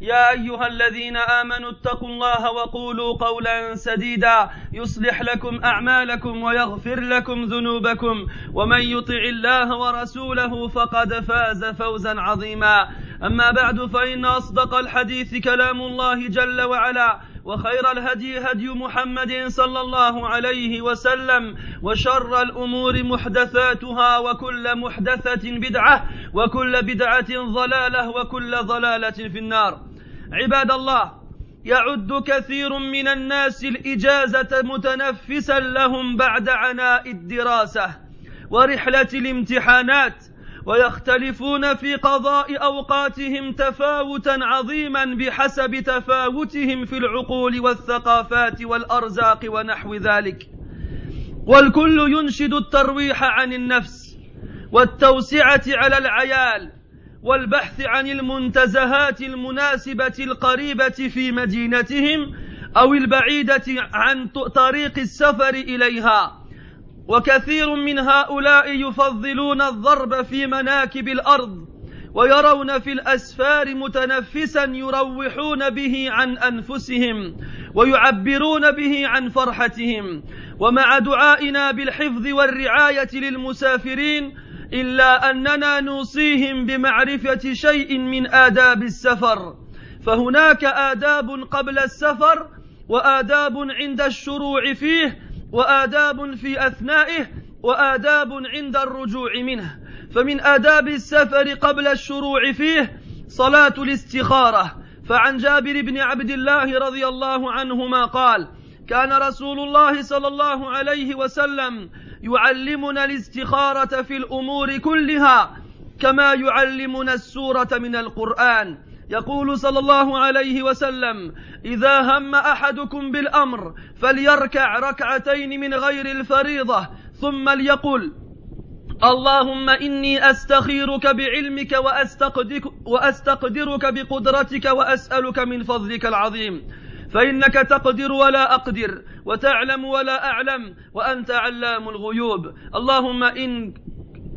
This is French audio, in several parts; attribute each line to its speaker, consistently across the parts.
Speaker 1: يا أيها الذين آمنوا اتقوا الله وقولوا قولا سديدا يصلح لكم أعمالكم ويغفر لكم ذنوبكم ومن يطع الله ورسوله فقد فاز فوزا عظيما أما بعد فإن أصدق الحديث كلام الله جل وعلا وخير الهدي هدي محمد صلى الله عليه وسلم وشر الأمور محدثاتها وكل محدثة بدعة وكل بدعة ضلالة وكل ضلالة في النار عباد الله يعد كثير من الناس الإجازة متنفسا لهم بعد عناء الدراسة ورحلة الامتحانات ويختلفون في قضاء أوقاتهم تفاوتا عظيما بحسب تفاوتهم في العقول والثقافات والأرزاق ونحو ذلك. والكل ينشد الترويح عن النفس والتوسعة على العيال والبحث عن المنتزهات المناسبة القريبة في مدينتهم أو البعيدة عن طريق السفر إليها. وكثير من هؤلاء يفضلون الضرب في مناكب الأرض ويرون في الأسفار متنفسا يروحون به عن أنفسهم ويعبرون به عن فرحتهم. ومع دعائنا بالحفظ والرعاية للمسافرين إلا أننا نوصيهم بمعرفة شيء من آداب السفر. فهناك آداب قبل السفر وآداب عند الشروع فيه وآداب في أثنائه وآداب عند الرجوع منه. فمن آداب السفر قبل الشروع فيه صلاة الاستخارة. فعن جابر بن عبد الله رضي الله عنهما قال كان رسول الله صلى الله عليه وسلم يعلمنا الاستخارة في الأمور كلها كما يعلمنا السورة من القرآن. يقول صلى الله عليه وسلم إذا هم أحدكم بالأمر فليركع ركعتين من غير الفريضة ثم ليقل اللهم إني أستخيرك بعلمك وأستقدرك بقدرتك وأسألك من فضلك العظيم. فإنك تقدر ولا أقدر وتعلم ولا أعلم وأنت علام الغيوب. اللهم إن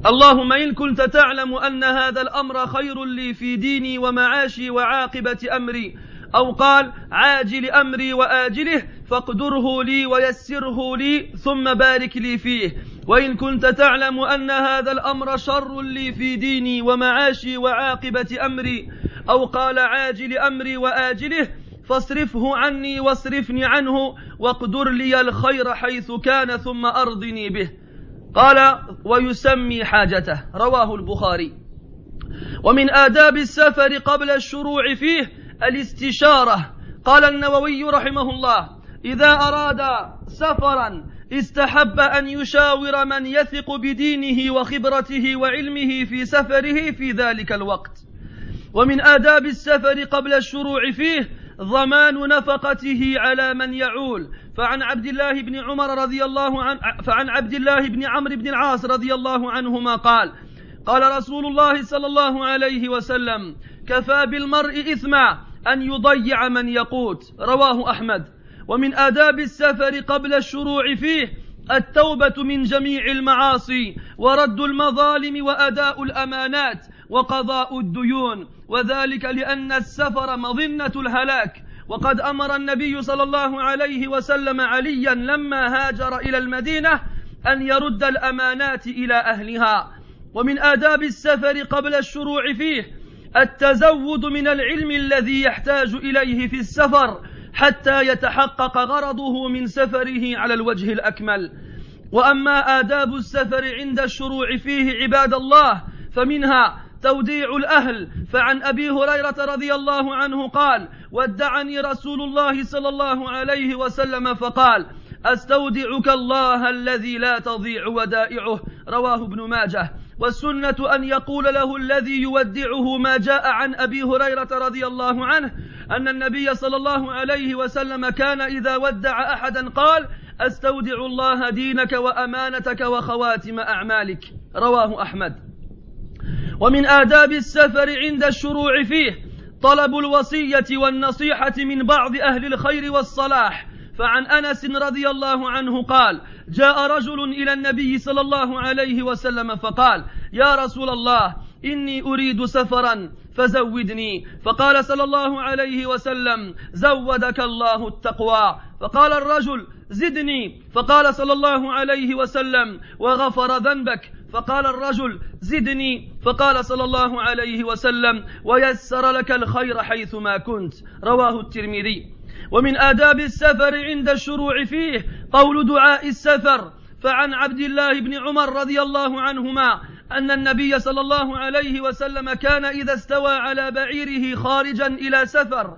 Speaker 1: اللهم إن كنت تعلم أن هذا الأمر خير لي في ديني ومعاشي وعاقبة أمري أو قال عاجل أمري وآجله فاقدره لي ويسره لي ثم بارك لي فيه. وإن كنت تعلم أن هذا الأمر شر لي في ديني ومعاشي وعاقبة أمري أو قال عاجل أمري وآجله فاصرفه عني واصرفني عنه واقدر لي الخير حيث كان ثم أرضني به. قال ويسمي حاجته. رواه البخاري. ومن آداب السفر قبل الشروع فيه الاستشارة. قال النووي رحمه الله إذا أراد سفرا استحب أن يشاور من يثق بدينه وخبرته وعلمه في سفره في ذلك الوقت. ومن آداب السفر قبل الشروع فيه ضمان نفقته على من يعول. فعن عبد الله بن عمر رضي الله عن فعن عبد الله بن عمرو بن العاص رضي الله عنهما قال قال رسول الله صلى الله عليه وسلم كفى بالمرء إثما أن يضيع من يقوت رواه أحمد. ومن آداب السفر قبل الشروع فيه التوبة من جميع المعاصي ورد المظالم وأداء الأمانات وقضاء الديون. وذلك لأن السفر مظنة الهلاك. وقد أمر النبي صلى الله عليه وسلم عليا لما هاجر إلى المدينة أن يرد الأمانات إلى أهلها. ومن آداب السفر قبل الشروع فيه التزود من العلم الذي يحتاج إليه في السفر حتى يتحقق غرضه من سفره على الوجه الأكمل. وأما آداب السفر عند الشروع فيه عباد الله فمنها توديع الأهل. فعن أبي هريرة رضي الله عنه قال ودعني رسول الله صلى الله عليه وسلم فقال أستودعك الله الذي لا تضيع ودائعه. رواه ابن ماجه. والسنة أن يقول له الذي يودعه ما جاء عن أبي هريرة رضي الله عنه أن النبي صلى الله عليه وسلم كان إذا ودع أحدا قال أستودع الله دينك وأمانتك وخواتم أعمالك. رواه أحمد. ومن آداب السفر عند الشروع فيه طلب الوصية والنصيحة من بعض أهل الخير والصلاح. فعن أنس رضي الله عنه قال جاء رجل إلى النبي صلى الله عليه وسلم فقال يا رسول الله إني أريد سفرا فزودني. فقال صلى الله عليه وسلم زودك الله التقوى. فقال الرجل زدني. فقال صلى الله عليه وسلم وغفر ذنبك. فقال الرجل زدني. فقال صلى الله عليه وسلم ويسر لك الخير حيثما كنت. رواه الترمذي. ومن آداب السفر عند الشروع فيه قول دعاء السفر. فعن عبد الله بن عمر رضي الله عنهما أن النبي صلى الله عليه وسلم كان إذا استوى على بعيره خارجا إلى سفر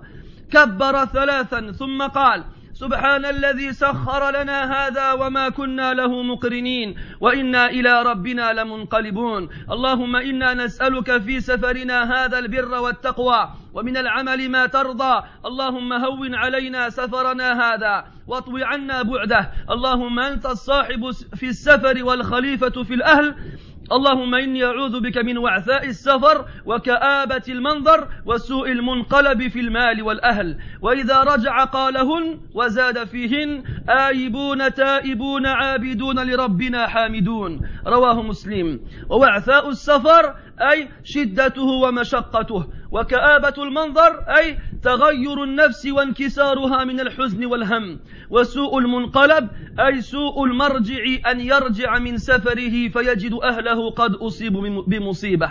Speaker 1: كبر ثلاثا. ثم قال سبحان الذي سخر لنا هذا وما كنا له مقرنين وإنا إلى ربنا لمنقلبون. اللهم إنا نسألك في سفرنا هذا البر والتقوى ومن العمل ما ترضى. اللهم هون علينا سفرنا هذا واطوي عنا بعده. اللهم أنت الصاحب في السفر والخليفة في الأهل. اللهم إني أعوذ بك من وعثاء السفر وكآبة المنظر وسوء المنقلب في المال والأهل. وإذا رجع قالهن وزاد فيهن آيبون تائبون عابدون لربنا حامدون. رواه مسلم. ووعثاء السفر أي شدته ومشقته. وكآبة المنظر أي تغير النفس وانكسارها من الحزن والهم. وسوء المنقلب أي سوء المرجع أن يرجع من سفره فيجد أهله قد أصيبوا بمصيبة.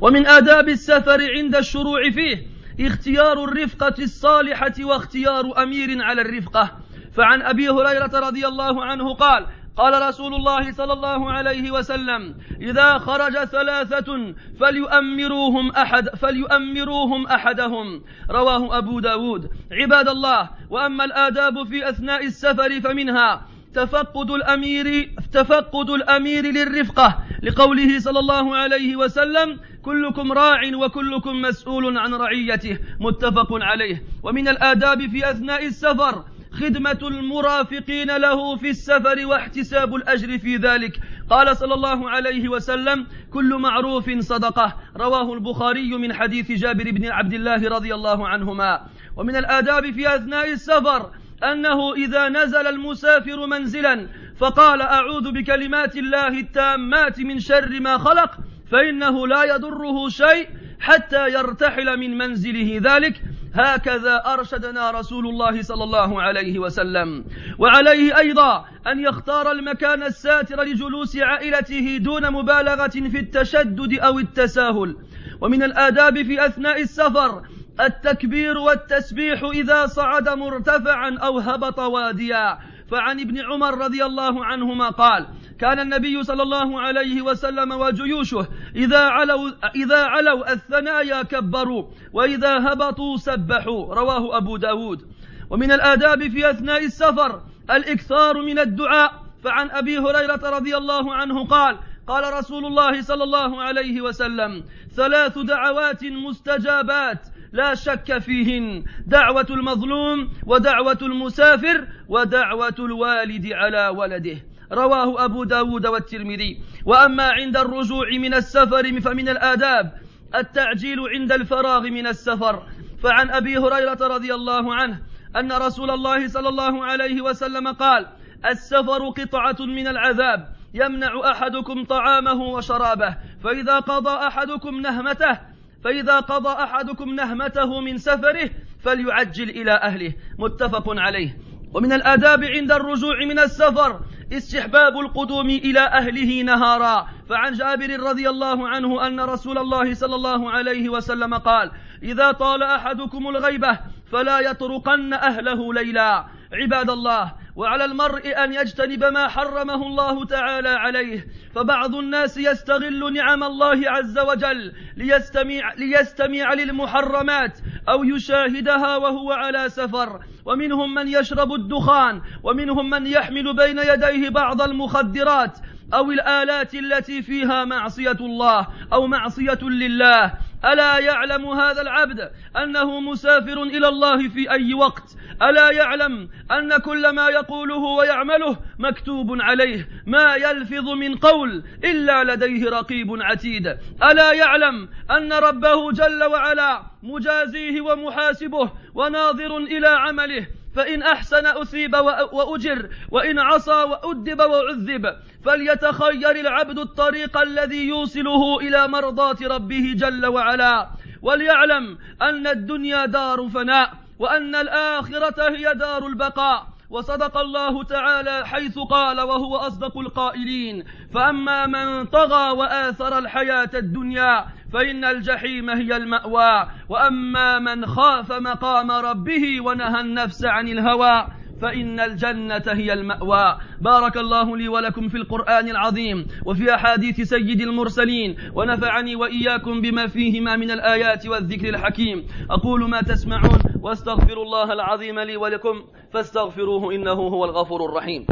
Speaker 1: ومن آداب السفر عند الشروع فيه اختيار الرفقة الصالحة واختيار أمير على الرفقة. فعن أبي هريرة رضي الله عنه قال قال رسول الله صلى الله عليه وسلم إذا خرج ثلاثة فليؤمروهم أحد فليؤمروهم أحدهم. رواه أبو داود. عباد الله وأما الآداب في أثناء السفر فمنها تفقد الأمير تفقد الأمير للرفقة لقوله صلى الله عليه وسلم كلكم راع وكلكم مسؤول عن رعيته. متفق عليه. ومن الآداب في أثناء السفر خدمة المرافقين له في السفر واحتساب الأجر في ذلك. قال صلى الله عليه وسلم كل معروف صدقة. رواه البخاري من حديث جابر بن عبد الله رضي الله عنهما. ومن الآداب في أثناء السفر أنه إذا نزل المسافر منزلا فقال أعوذ بكلمات الله التامات من شر ما خلق فإنه لا يضره شيء حتى يرتحل من منزله. ذلك هكذا أرشدنا رسول الله صلى الله عليه وسلم. وعليه أيضا أن يختار المكان الساتر لجلوس عائلته دون مبالغة في التشدد أو التساهل. ومن الآداب في أثناء السفر التكبير والتسبيح إذا صعد مرتفعا أو هبط واديا. فعن ابن عمر رضي الله عنهما قال كان النبي صلى الله عليه وسلم وجيوشه إذا علوا إذا علوا الثنايا كبروا وإذا هبطوا سبحوا رواه أبو داود. ومن الآداب في أثناء السفر الإكثار من الدعاء فعن أبي هريرة رضي الله عنه قال قال رسول الله صلى الله عليه وسلم ثلاث دعوات مستجابات لا شك فيهن. دعوة المظلوم ودعوة المسافر ودعوة الوالد على ولده. رواه أبو داود والترمذي. وأما عند الرجوع من السفر فمن الآداب. التعجيل عند الفراغ من السفر. فعن أبي هريرة رضي الله عنه أن رسول الله صلى الله عليه وسلم قال السفر قطعة من العذاب. يمنع أحدكم طعامه وشرابه. فإذا قضى أحدكم نهمته فإذا قضى أحدكم نهمته من سفره فليعجل إلى أهله. متفق عليه. ومن الآداب عند الرجوع من السفر استحباب القدوم إلى أهله نهارا. فعن جابر رضي الله عنه أن رسول الله صلى الله عليه وسلم قال إذا طال أحدكم الغيبة فلا يطرقن أهله ليلا. عباد الله وعلى المرء أن يجتنب ما حرمه الله تعالى عليه. فبعض الناس يستغل نعم الله عز وجل ليستمع, ليستمع للمحرمات أو يشاهدها وهو على سفر. ومنهم من يشرب الدخان ومنهم من يحمل بين يديه بعض المخدرات أو الآلات التي فيها معصية الله أو معصية لله. ألا يعلم هذا العبد أنه مسافر إلى الله في أي وقت؟ ألا يعلم أن كل ما يقوله ويعمله مكتوب عليه ما يلفظ من قول إلا لديه رقيب عتيد. ألا يعلم أن ربه جل وعلا مجازيه ومحاسبه وناظر إلى عمله فإن أحسن أثيب وأجر وإن عصى وأدب وعذب فليتخير العبد الطريق الذي يوصله إلى مرضاة ربه جل وعلا. وليعلم أن الدنيا دار فناء وأن الآخرة هي دار البقاء. وصدق الله تعالى حيث قال وهو أصدق القائلين. فأما من طغى وآثر الحياة الدنيا فإن الجحيم هي المأوى. وأما من خاف مقام ربه ونهى النفس عن الهوى فإن الجنة هي المأوى. بارك الله لي ولكم في القرآن العظيم وفي أحاديث سيد المرسلين ونفعني وإياكم بما فيهما من الآيات والذكر الحكيم. أقول ما تسمعون واستغفر الله العظيم لي ولكم فاستغفروه إنه هو الغفور الرحيم.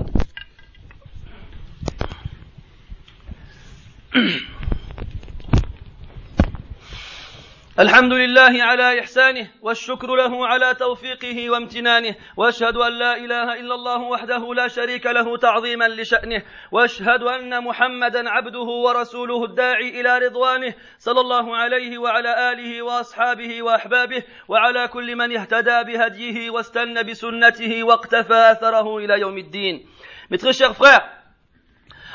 Speaker 1: الحمد لله على إحسانه والشكر له على توفيقه وامتنانه وأشهد أن لا إله إلا الله وحده لا شريك له تعظيما لشأنه وأشهد أن محمدا عبده ورسوله الداعي إلى رضوانه صلى الله عليه وعلى آله وأصحابه وأحبابه وعلى كل من اهتدى بهديه واستنى بسنته واقتفى أثره إلى يوم الدين. Mes très chers frères,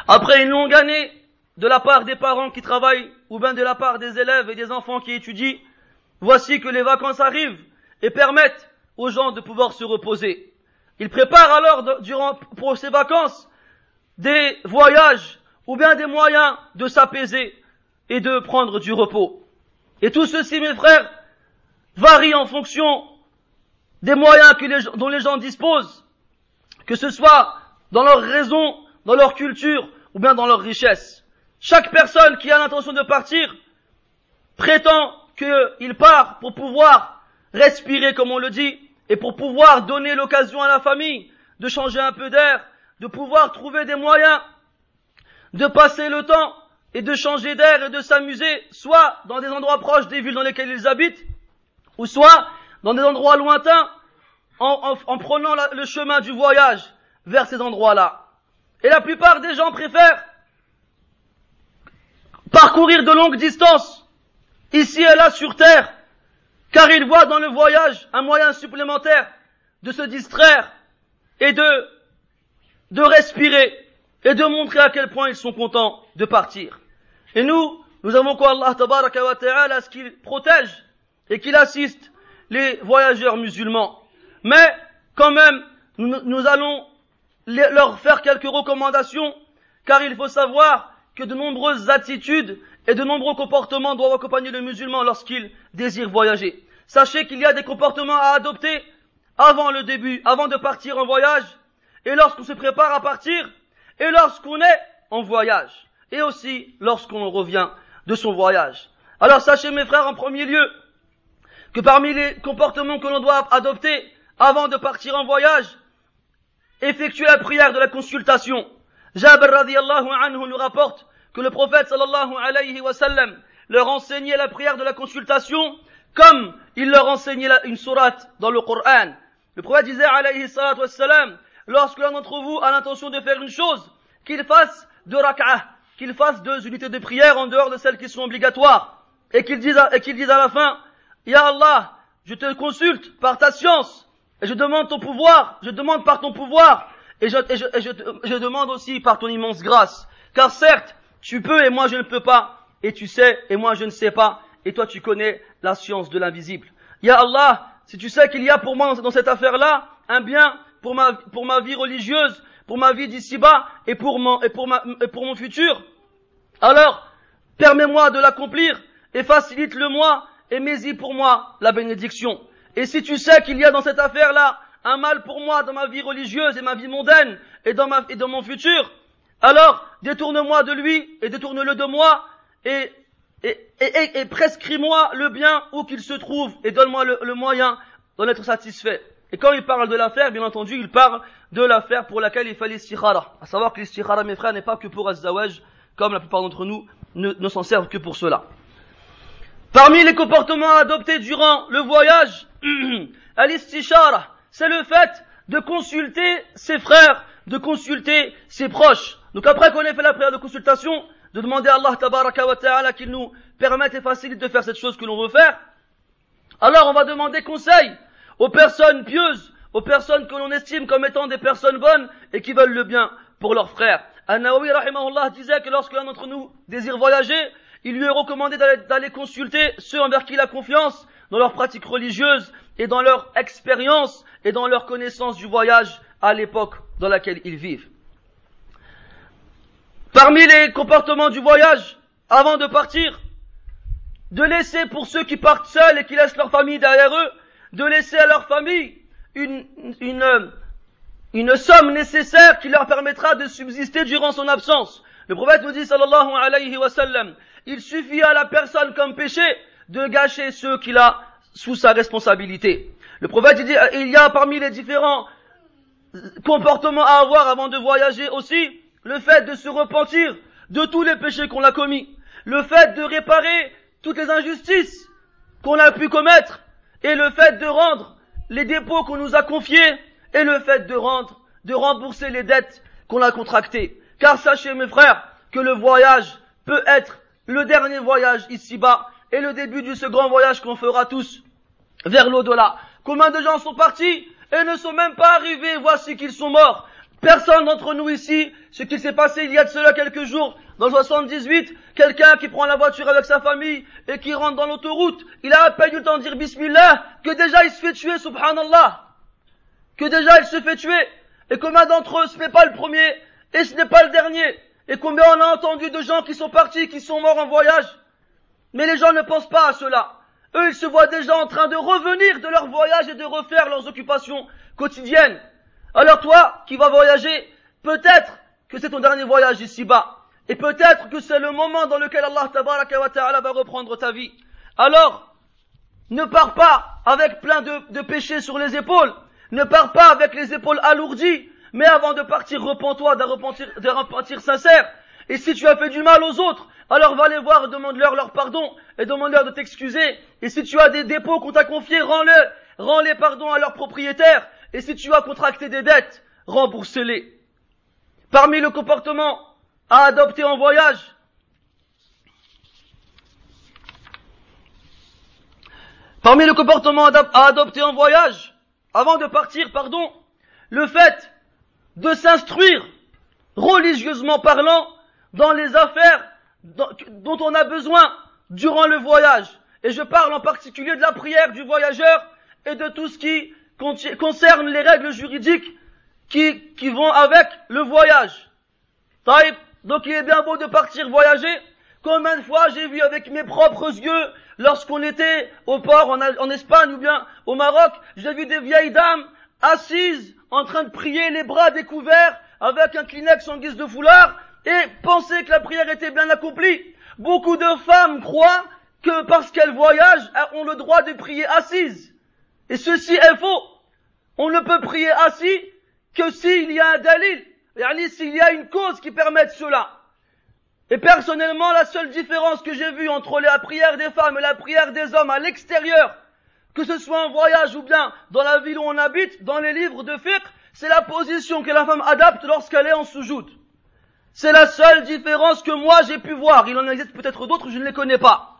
Speaker 1: après une longue année de la part des parents qui travaillent ou bien de la part des élèves et des enfants qui étudient, voici que les vacances arrivent et permettent aux gens de pouvoir se reposer. Ils préparent alors durant, pour ces vacances des voyages ou bien des moyens de s'apaiser et de prendre du repos. Et tout ceci, mes frères, varie en fonction des moyens dont les gens disposent, que ce soit dans leur raison, dans leur culture ou bien dans leur richesse. Chaque personne qui a l'intention de partir prétend qu'il part pour pouvoir respirer, comme on le dit, et pour pouvoir donner l'occasion à la famille de changer un peu d'air, de pouvoir trouver des moyens de passer le temps et de changer d'air et de s'amuser, soit dans des endroits proches des villes dans lesquelles ils habitent, ou soit dans des endroits lointains, en, en prenant le chemin du voyage vers ces endroits-là. Et la plupart des gens préfèrent parcourir de longues distances, ici et là sur terre, car ils voient dans le voyage un moyen supplémentaire de se distraire et de, de respirer et de montrer à quel point ils sont contents de partir. Et nous, nous avons quoi Allah tabaraka wa ta'ala à ce qu'il protège et qu'il assiste les voyageurs musulmans. Mais, quand même, nous, nous allons leur faire quelques recommandations, car il faut savoir que de nombreuses attitudes et de nombreux comportements doivent accompagner le musulman lorsqu'il désire voyager. Sachez qu'il y a des comportements à adopter avant le début, avant de partir en voyage, et lorsqu'on se prépare à partir, et lorsqu'on est en voyage, et aussi lorsqu'on revient de son voyage. Alors sachez mes frères en premier lieu que parmi les comportements que l'on doit adopter avant de partir en voyage, effectuer la prière de la consultation, Jabir radiallahu anhu nous rapporte que le prophète sallallahu alayhi wa sallam leur enseignait la prière de la consultation comme il leur enseignait une sourate dans le Coran. Le prophète disait alayhi salatu wassalam, lorsque l'un d'entre vous a l'intention de faire une chose, qu'il fasse deux rak'ah, qu'il fasse deux unités de prière en dehors de celles qui sont obligatoires, et qu'il dise, à la fin, Ya Allah, je te consulte par ta science, et je demande ton pouvoir, je demande par ton pouvoir et je, je demande aussi par ton immense grâce. Car certes, tu peux et moi je ne peux pas. Et tu sais et moi je ne sais pas. Et toi tu connais la science de l'invisible. Ya Allah, si tu sais qu'il y a pour moi dans cette affaire-là un bien pour ma, pour ma vie religieuse, pour ma vie d'ici-bas et pour mon, et et pour mon futur, alors permets-moi de l'accomplir et facilite-le moi et mets-y pour moi la bénédiction. Et si tu sais qu'il y a dans cette affaire-là un mal pour moi dans ma vie religieuse et ma vie mondaine et dans, ma, et dans mon futur, alors détourne-moi de lui et détourne-le de moi et, prescris-moi le bien où qu'il se trouve et donne-moi le, le moyen d'en être satisfait. Et quand il parle de l'affaire, bien entendu, il parle de l'affaire pour laquelle il fallait l'istikhara. À savoir que l'istikhara, mes frères, n'est pas que pour Azzawaj, comme la plupart d'entre nous ne, ne s'en servent que pour cela. Parmi les comportements adoptés durant le voyage, al-istishara, c'est le fait de consulter ses frères, de consulter ses proches. Donc après qu'on ait fait la prière de consultation, de demander à Allah tabaraka ta'ala qu'il nous permette et facilite de faire cette chose que l'on veut faire, alors on va demander conseil aux personnes pieuses, aux personnes que l'on estime comme étant des personnes bonnes et qui veulent le bien pour leurs frères. An-Nawawi rahimahullah disait que lorsque l'un d'entre nous désire voyager, il lui est recommandé d'aller consulter ceux envers qui il a confiance dans leurs pratiques religieuses et dans leur expérience et dans leur connaissance du voyage à l'époque dans laquelle ils vivent. Parmi les comportements du voyage, avant de partir, de laisser pour ceux qui partent seuls et qui laissent leur famille derrière eux, de laisser à leur famille une, une, une somme nécessaire qui leur permettra de subsister durant son absence. Le prophète nous dit, sallallahu alayhi wa sallam, il suffit à la personne comme péché de gâcher ceux qu'il a sous sa responsabilité. Le prophète dit, il y a parmi les différents comportements à avoir avant de voyager aussi, le fait de se repentir de tous les péchés qu'on a commis, le fait de réparer toutes les injustices qu'on a pu commettre, et le fait de rendre les dépôts qu'on nous a confiés et le fait de rendre, de rembourser les dettes qu'on a contractées. Car sachez mes frères que le voyage peut être le dernier voyage ici-bas et le début du second voyage qu'on fera tous vers l'au-delà. Combien de gens sont partis et ne sont même pas arrivés, voici qu'ils sont morts. Personne d'entre nous ici, ce qui s'est passé il y a de cela quelques jours, dans le 78, quelqu'un qui prend la voiture avec sa famille et qui rentre dans l'autoroute, il a à peine eu le temps de dire Bismillah, que déjà il se fait tuer, subhanallah. Que déjà il se fait tuer. Et combien d'entre eux, ce n'est pas le premier, et ce n'est pas le dernier. Et combien on a entendu de gens qui sont partis, qui sont morts en voyage. Mais les gens ne pensent pas à cela. Eux, ils se voient déjà en train de revenir de leur voyage et de refaire leurs occupations quotidiennes. Alors toi, qui vas voyager, peut-être que c'est ton dernier voyage ici-bas. Et peut-être que c'est le moment dans lequel Allah wa ta'ala va reprendre ta vie. Alors, ne pars pas avec plein de, péchés sur les épaules. Ne pars pas avec les épaules alourdies. Mais avant de partir, repens-toi d'un repentir, sincère. Et si tu as fait du mal aux autres, alors va les voir, demande-leur leur pardon et demande-leur de t'excuser. Et si tu as des dépôts qu'on t'a confiés, rends-les, rends les pardons à leurs propriétaires. Et si tu as contracté des dettes, rembourse-les. Parmi le comportement à adopter en voyage, parmi le comportement à adopter en voyage, avant de partir, pardon, le fait de s'instruire, religieusement parlant, dans les affaires dont on a besoin durant le voyage. Et je parle en particulier de la prière du voyageur et de tout ce qui concerne les règles juridiques qui, qui vont avec le voyage. Donc il est bien beau de partir voyager. Combien de fois j'ai vu avec mes propres yeux, lorsqu'on était au port en, en, Espagne ou bien au Maroc, j'ai vu des vieilles dames assises en train de prier les bras découverts avec un Kleenex en guise de foulard et penser que la prière était bien accomplie. Beaucoup de femmes croient que parce qu'elles voyagent, ont le droit de prier assises. Et ceci est faux. On ne peut prier assis que s'il y a un dalil, s'il y a une cause qui permette cela. Et personnellement, la seule différence que j'ai vue entre la prière des femmes et la prière des hommes à l'extérieur, que ce soit en voyage ou bien dans la ville où on habite, dans les livres de fiqh, c'est la position que la femme adapte lorsqu'elle est en soujoud. C'est la seule différence que moi j'ai pu voir. Il en existe peut-être d'autres, je ne les connais pas.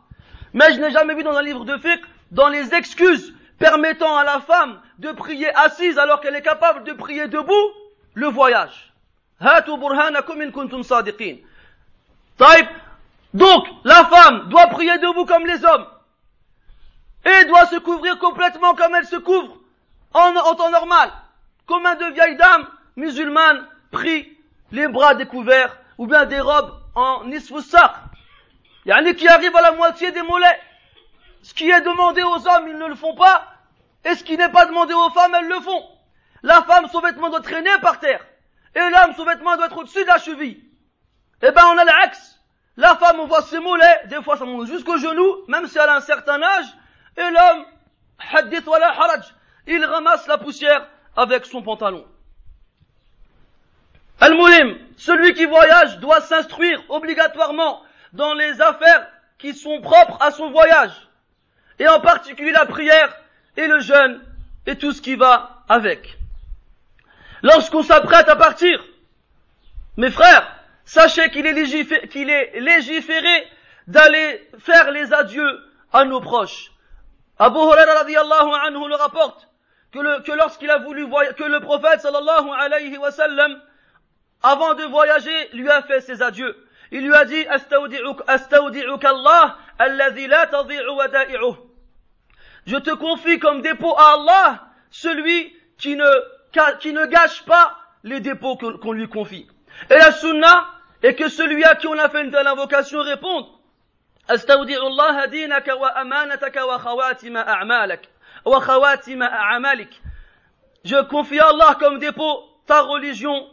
Speaker 1: Mais je n'ai jamais vu dans un livre de fiqh, dans les excuses permettant à la femme de prier assise alors qu'elle est capable de prier debout, le voyage. Donc, la femme doit prier debout comme les hommes. Et doit se couvrir complètement comme elle se couvre en, temps normal. Combien de vieilles dames musulmanes prient les bras découverts ou bien des robes en nisfoussar. Il y en a qui arrivent à la moitié des mollets. Ce qui est demandé aux hommes, ils ne le font pas. Et ce qui n'est pas demandé aux femmes, elles le font. la femme, son vêtement doit traîner par terre. Et l'homme, son vêtement doit être au-dessus de la cheville. Eh ben, on a l'axe. La femme, on voit ses mollets, des fois ça monte jusqu'au genou, même si elle a un certain âge. Et l'homme, hadith wala haraj, il ramasse la poussière avec son pantalon. Al-Moulim, celui qui voyage doit s'instruire obligatoirement dans les affaires qui sont propres à son voyage, et en particulier la prière et le jeûne et tout ce qui va avec. Lorsqu'on s'apprête à partir, mes frères, sachez qu'il est, légiféré, d'aller faire les adieux à nos proches. Abu Huraira anhu le rapporte que, que lorsqu'il a voulu voyager, que le prophète sallallahu alayhi wa sallam, avant de voyager, lui a fait ses adieux. Il lui a dit, Allah, Je te confie comme dépôt à Allah, celui qui ne, qui ne gâche pas les dépôts qu'on lui confie. Et la sunna est que celui à qui on a fait une telle invocation réponde, wa amanataka wa khawatima a'malak. Wa khawatima a'malik. Je confie à Allah comme dépôt ta religion,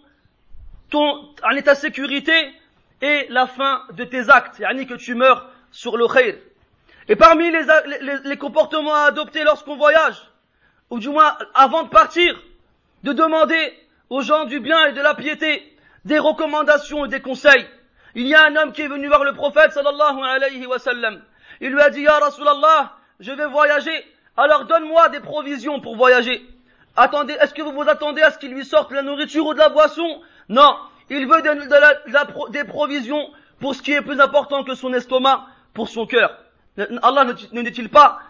Speaker 1: ton, ta sécurité et la fin de tes actes, yani que tu meurs sur le khair. Et parmi les, comportements à adopter lorsqu'on voyage, ou du moins avant de partir, de demander aux gens du bien et de la piété des recommandations et des conseils. Il y a un homme qui est venu voir le prophète sallallahu alayhi wa sallam. Il lui a dit, Ya Rasulallah, je vais voyager, alors donne-moi des provisions pour voyager. Attendez, est-ce que vous vous attendez à ce qu'il lui sorte la nourriture ou de la boisson? Non, il veut des provisions pour ce qui est plus important que son estomac, pour son cœur. Allah ne dit-il pas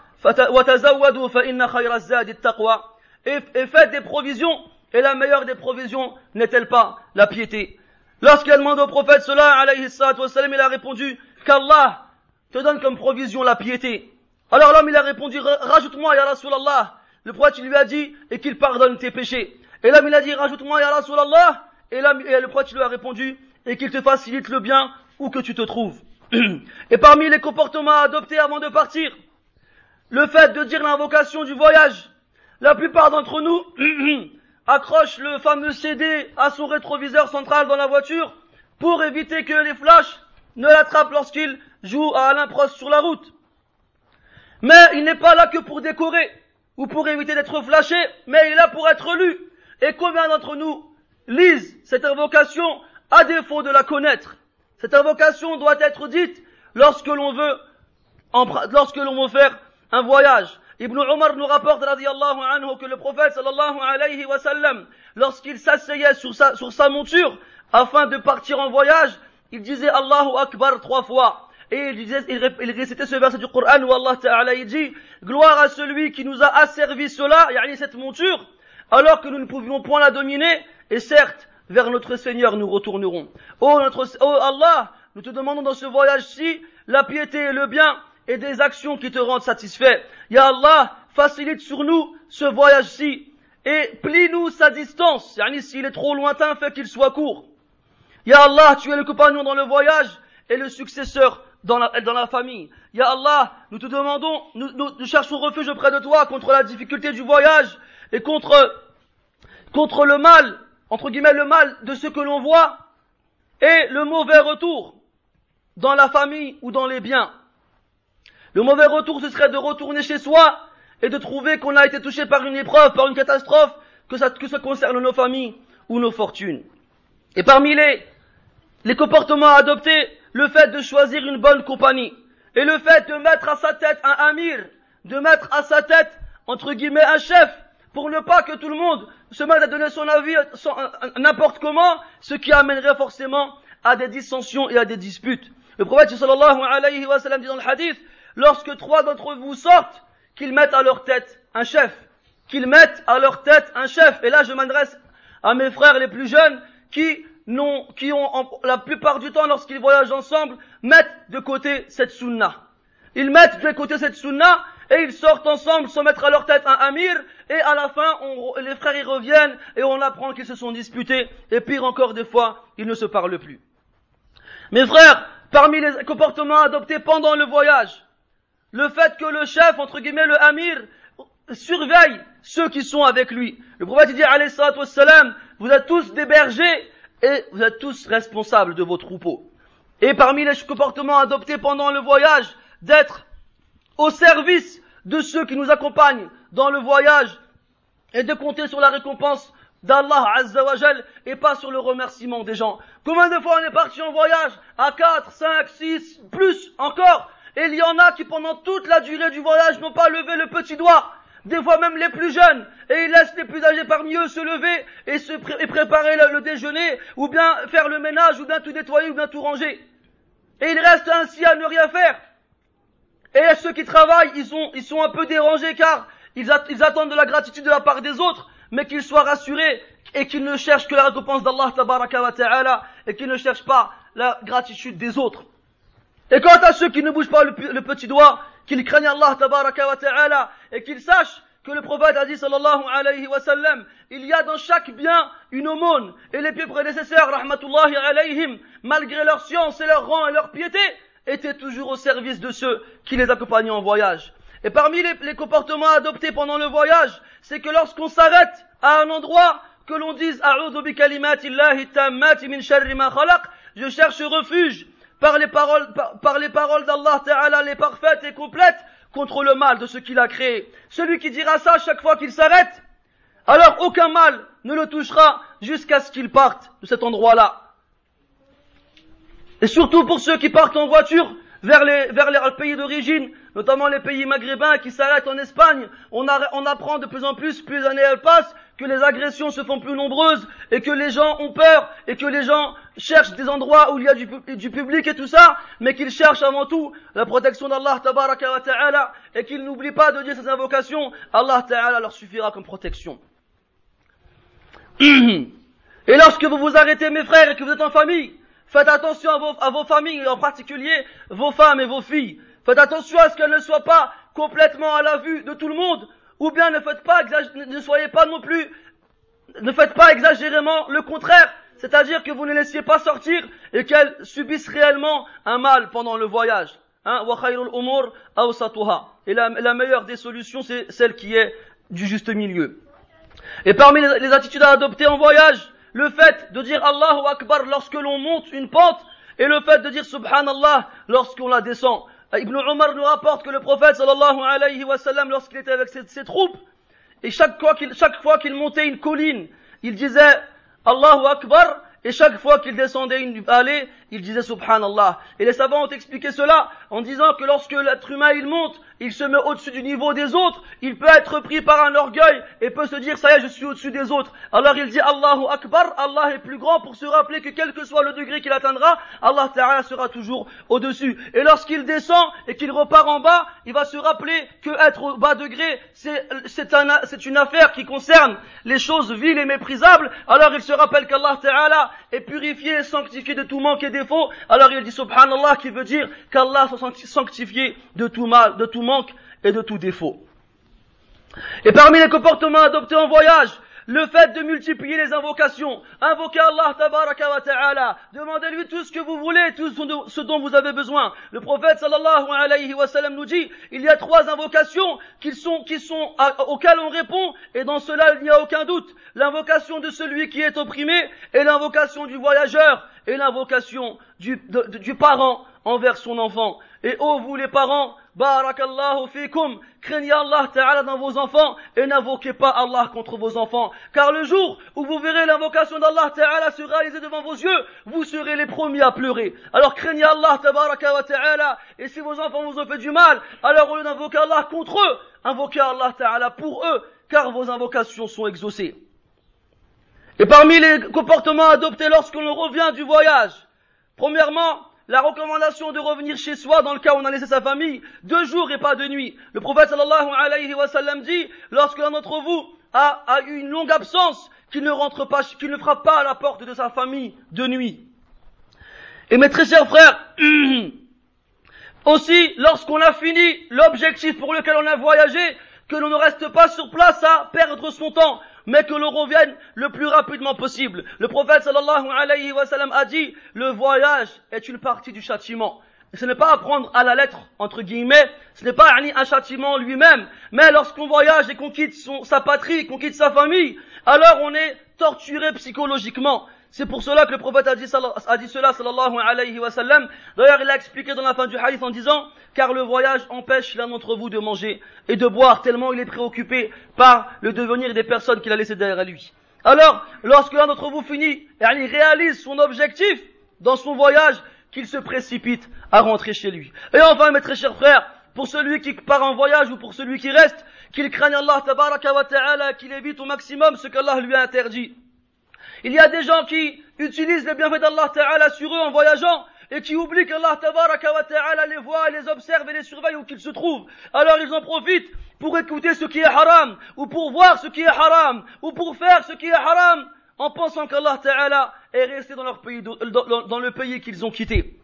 Speaker 1: et, faites des provisions, et la meilleure des provisions n'est-elle pas la piété? Lorsqu'elle demande au prophète cela, alayhi il a répondu qu'Allah te donne comme provision la piété. Alors l'homme il a répondu, rajoute-moi ya Rasulallah. Le prophète lui a dit, et qu'il pardonne tes péchés. Et l'homme il a dit, rajoute-moi ya Rasulallah. Et, et le prophète lui a répondu, et qu'il te facilite le bien où que tu te trouves. Et parmi les comportements à adopter avant de partir, le fait de dire l'invocation du voyage. La plupart d'entre nous accrochent le fameux CD à son rétroviseur central dans la voiture pour éviter que les flashs ne l'attrapent lorsqu'il joue à l'impros sur la route. Mais il n'est pas là que pour décorer ou pour éviter d'être flashé, mais il est là pour être lu. Et combien d'entre nous lisent cette invocation à défaut de la connaître? Cette invocation doit être dite lorsque l'on veut, lorsque l'on veut faire un voyage. Ibn Omar nous rapporte radiallahu anhu que le prophète sallallahu alayhi wa lorsqu'il s'asseyait sur sa, monture afin de partir en voyage, il disait Allahu Akbar trois fois. Et il, disait, récitait ce verset du Coran où Allah Ta'ala dit Gloire à celui qui nous a asservi cela, yani cette monture, alors que nous ne pouvions point la dominer, et certes, vers notre Seigneur nous retournerons. Oh, notre, oh Allah, nous te demandons dans ce voyage-ci la piété et le bien, et des actions qui te rendent satisfait. Ya Allah, facilite sur nous ce voyage-ci, et plie-nous sa distance, yani s'il est trop lointain, fait qu'il soit court. Ya Allah, tu es le compagnon dans le voyage, et le successeur dans la, dans la famille. Ya Allah, nous te demandons, nous, nous, cherchons refuge auprès de toi contre la difficulté du voyage et contre, contre le mal, entre guillemets le mal de ce que l'on voit et le mauvais retour dans la famille ou dans les biens. Le mauvais retour, ce serait de retourner chez soi et de trouver qu'on a été touché par une épreuve, par une catastrophe, que ça, que ça concerne nos familles ou nos fortunes. Et parmi les, les comportements à adopter, le fait de choisir une bonne compagnie et le fait de mettre à sa tête un amir, de mettre à sa tête, entre guillemets, un chef, pour ne pas que tout le monde se mette à donner son avis n'importe comment, ce qui amènerait forcément à des dissensions et à des disputes. Le prophète sallallahu alayhi wa sallam dit dans le hadith, lorsque trois d'entre vous sortent, qu'ils mettent à leur tête un chef. Qu'ils mettent à leur tête un chef. Et là, je m'adresse à mes frères les plus jeunes qui qui ont la plupart du temps, lorsqu'ils voyagent ensemble, mettent de côté cette sunna. Ils mettent de côté cette sunna et ils sortent ensemble sans mettre à leur tête un amir et à la fin, les frères y reviennent et on apprend qu'ils se sont disputés et pire encore des fois, ils ne se parlent plus. Mes frères, parmi les comportements adoptés pendant le voyage, le fait que le chef, entre guillemets le amir, surveille ceux qui sont avec lui. Le prophète dit, alayhi wassalam, vous êtes tous des bergers et vous êtes tous responsables de vos troupeaux. Et parmi les comportements adoptés pendant le voyage, d'être au service de ceux qui nous accompagnent dans le voyage et de compter sur la récompense d'Allah Azzawajal et pas sur le remerciement des gens. Combien de fois on est parti en voyage à 4, 5, 6, plus encore et il y en a qui pendant toute la durée du voyage n'ont pas levé le petit doigt des fois même les plus jeunes, et ils laissent les plus âgés parmi eux se lever et, se préparer le, déjeuner, ou bien faire le ménage, ou bien tout nettoyer, ou bien tout ranger. Et ils restent ainsi à ne rien faire. Et ceux qui travaillent, ils sont, ils sont un peu dérangés car ils, attendent de la gratitude de la part des autres, mais qu'ils soient rassurés et qu'ils ne cherchent que la récompense d'Allah ta'ala et qu'ils ne cherchent pas la gratitude des autres. Et quant à ceux qui ne bougent pas le, petit doigt, qu'ils craignent Allah ta'ala et qu'ils sachent que le prophète a dit sallallahu alayhi wa sallam, il y a dans chaque bien une aumône et les pieds prédécesseurs rahmatullahi alayhim, malgré leur science et leur rang et leur piété, étaient toujours au service de ceux qui les accompagnaient en voyage. Et parmi les, comportements adoptés pendant le voyage, c'est que lorsqu'on s'arrête à un endroit, que l'on dise je cherche refuge par les paroles, par, les paroles d'Allah Ta'ala, les parfaites et complètes, contre le mal de ce qu'il a créé. Celui qui dira ça chaque fois qu'il s'arrête, alors aucun mal ne le touchera jusqu'à ce qu'il parte de cet endroit-là. Et surtout pour ceux qui partent en voiture vers les, pays d'origine, notamment les pays maghrébins qui s'arrêtent en Espagne, on, apprend de plus en plus, plus les années passent, que les agressions se font plus nombreuses et que les gens ont peur et que les gens cherchent des endroits où il y a du, public et tout ça, mais qu'ils cherchent avant tout la protection d'Allah ta'ala et qu'ils n'oublient pas de dire ces invocations, Allah ta'ala leur suffira comme protection. Et lorsque vous vous arrêtez mes frères et que vous êtes en famille, faites attention à vos, à vos familles, en particulier vos femmes et vos filles. Faites attention à ce qu'elles ne soient pas complètement à la vue de tout le monde, ou bien ne faites pas, ne soyez pas non plus, ne faites pas exagérément le contraire, c'est-à-dire que vous ne laissiez pas sortir et qu'elles subissent réellement un mal pendant le voyage. Hein? Et la, meilleure des solutions, c'est celle qui est du juste milieu. Et parmi les attitudes à adopter en voyage, le fait de dire Allahu Akbar lorsque l'on monte une pente et le fait de dire Subhanallah lorsqu'on la descend. Ibn Omar nous rapporte que le prophète sallallahu alayhi wa sallam, lorsqu'il était avec ses, troupes, et chaque fois qu'il, montait une colline, il disait Allahu Akbar, et chaque fois qu'il descendait une vallée, il disait Subhanallah. Et les savants ont expliqué cela en disant que lorsque l'être humain il monte, il se met au-dessus du niveau des autres, il peut être pris par un orgueil et peut se dire ça y est, je suis au-dessus des autres. Alors il dit Allahu Akbar, Allah est plus grand pour se rappeler que quel que soit le degré qu'il atteindra, Allah Ta'ala sera toujours au-dessus. Et lorsqu'il descend et qu'il repart en bas, il va se rappeler que être au bas degré, c'est, c'est une affaire qui concerne les choses viles et méprisables. Alors il se rappelle qu'Allah Ta'ala est purifié et sanctifié de tout manque et défaut. Alors il dit Subhanallah qui veut dire qu'Allah soit sanctifié de tout mal, de tout manque et de tout défaut. Et parmi les comportements adoptés en voyage, le fait de multiplier les invocations, invoquer Allah tabaraka wa ta'ala, demandez-lui tout ce que vous voulez, tout ce dont vous avez besoin. Le prophète sallallahu alayhi nous dit, il y a trois invocations qui auxquelles on répond, et dans cela il n'y a aucun doute. L'invocation de celui qui est opprimé, et l'invocation du voyageur, et l'invocation du, parent envers son enfant. Et ô vous les parents, barakallahu fikum, craignez Allah Ta'ala dans vos enfants et n'invoquez pas Allah contre vos enfants. Car le jour où vous verrez l'invocation d'Allah Ta'ala se réaliser devant vos yeux, vous serez les premiers à pleurer. Alors craignez Allah Ta'ala et si vos enfants vous ont fait du mal, alors au lieu d'invoquer Allah contre eux, invoquez Allah Ta'ala pour eux, car vos invocations sont exaucées. Et parmi les comportements adoptés lorsqu'on revient du voyage, premièrement, la recommandation de revenir chez soi dans le cas où on a laissé sa famille, deux jours et pas de nuit. Le prophète sallallahu alayhi wa sallam dit, lorsque l'un d'entre vous a, a, eu une longue absence, qu'il ne rentre pas, qu'il ne frappe pas à la porte de sa famille de nuit. Et mes très chers frères, aussi, lorsqu'on a fini l'objectif pour lequel on a voyagé, que l'on ne reste pas sur place à perdre son temps, mais que l'on revienne le plus rapidement possible. Le prophète sallallahu alayhi wa sallam a dit, le voyage est une partie du châtiment. ce n'est pas à prendre à la lettre, entre guillemets, ce n'est pas un châtiment lui-même, mais lorsqu'on voyage et qu'on quitte sa patrie, qu'on quitte sa famille, alors on est torturé psychologiquement. C'est pour cela que le prophète a dit, cela, sallallahu alayhi wa sallam. D'ailleurs, il a expliqué dans la fin du hadith en disant, car le voyage empêche l'un d'entre vous de manger et de boire tellement il est préoccupé par le devenir des personnes qu'il a laissées derrière lui. Alors, lorsque l'un d'entre vous finit, et il réalise son objectif dans son voyage, qu'il se précipite à rentrer chez lui. Et enfin, mes très chers frères, pour celui qui part en voyage ou pour celui qui reste, qu'il craigne Allah ta'ala, qu'il évite au maximum ce qu'Allah lui a interdit. Il y a des gens qui utilisent les bienfaits d'Allah ta'ala sur eux en voyageant et qui oublient qu'Allah ta'ala les voit, les observe et les surveille où qu'ils se trouvent. Alors ils en profitent pour écouter ce qui est haram, ou pour voir ce qui est haram, ou pour faire ce qui est haram, en pensant qu'Allah Ta'ala est resté dans, leur pays, dans le pays qu'ils ont quitté.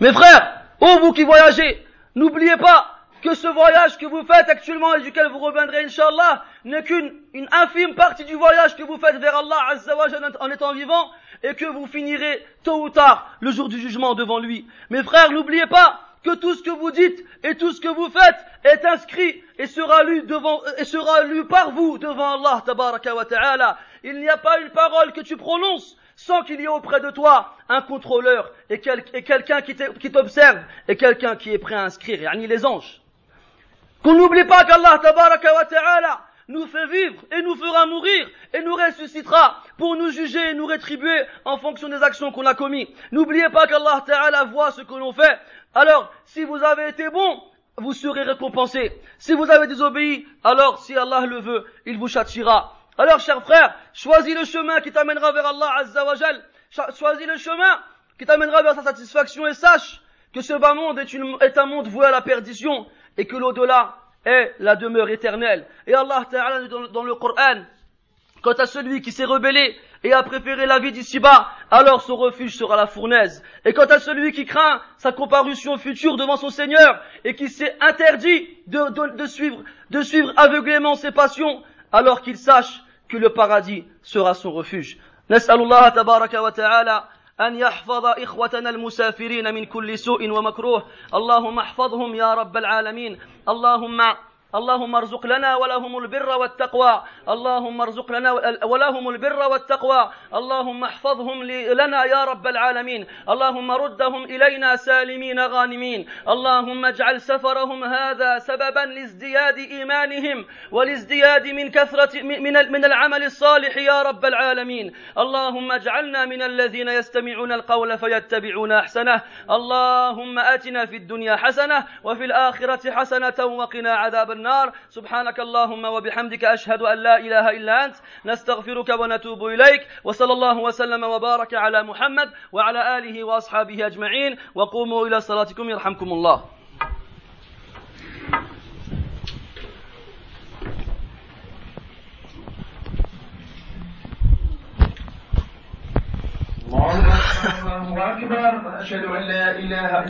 Speaker 1: Mes frères, ô vous qui voyagez, n'oubliez pas que ce voyage que vous faites actuellement et duquel vous reviendrez, Inch'Allah, n'est qu'une une infime partie du voyage que vous faites vers Allah Azzawajal en étant vivant et que vous finirez tôt ou tard le jour du jugement devant lui. Mes frères, n'oubliez pas que tout ce que vous dites et tout ce que vous faites est inscrit et sera lu et par vous devant Allah tabaraka wa ta'ala. Il n'y a pas une parole que tu prononces sans qu'il y ait auprès de toi un contrôleur et, quelqu'un qui t'observe et quelqu'un qui est prêt à inscrire, yani les anges. Qu'on n'oublie pas qu'Allah tabaraka wa ta'ala nous fait vivre et nous fera mourir et nous ressuscitera pour nous juger et nous rétribuer en fonction des actions qu'on a commises. N'oubliez pas qu'Allah Ta'ala voit ce que l'on fait. Alors, si vous avez été bon, vous serez récompensé. Si vous avez désobéi, alors si Allah le veut, il vous châtira. Alors, chers frères, choisis le chemin qui t'amènera vers Allah Azza wa Choisis le chemin qui t'amènera vers sa satisfaction et sache que ce bas monde est un monde voué à la perdition et que l'au-delà est la demeure éternelle. Et Allah Ta'ala dans, dans le Coran, quant à celui qui s'est rebellé et a préféré la vie d'ici-bas, alors son refuge sera la fournaise. Et quant à celui qui craint sa comparution future devant son Seigneur et qui s'est interdit de, de, suivre, de suivre aveuglément ses passions, alors qu'il sache que le paradis sera son refuge. أن يحفظ إخوتنا المسافرين من كل سوء ومكروه. اللهم احفظهم يا رب العالمين. اللهم اللهم ارزق لنا ولهم البر والتقوى. اللهم ارزق لنا ولهم البر والتقوى. اللهم احفظهم لنا يا رب العالمين. اللهم ردهم إلينا سالمين غانمين. اللهم اجعل سفرهم هذا سببا لازدياد إيمانهم ولازدياد من كثرة من من العمل الصالح يا رب العالمين. اللهم اجعلنا من الذين يستمعون القول فيتبعون أحسنه. اللهم آتنا في الدنيا حسنة وفي الآخرة حسنة وقنا عذاب النار النار. سبحانك اللهم وبحمدك أشهد أن لا إله إلا أنت. نستغفرك ونتوب إليك. وصلى الله وسلم وبارك على محمد وعلى آله وأصحابه أجمعين. وقوموا إلى صلاتكم. يرحمكم الله. الله أكبر. أشهد أن لا إله إلا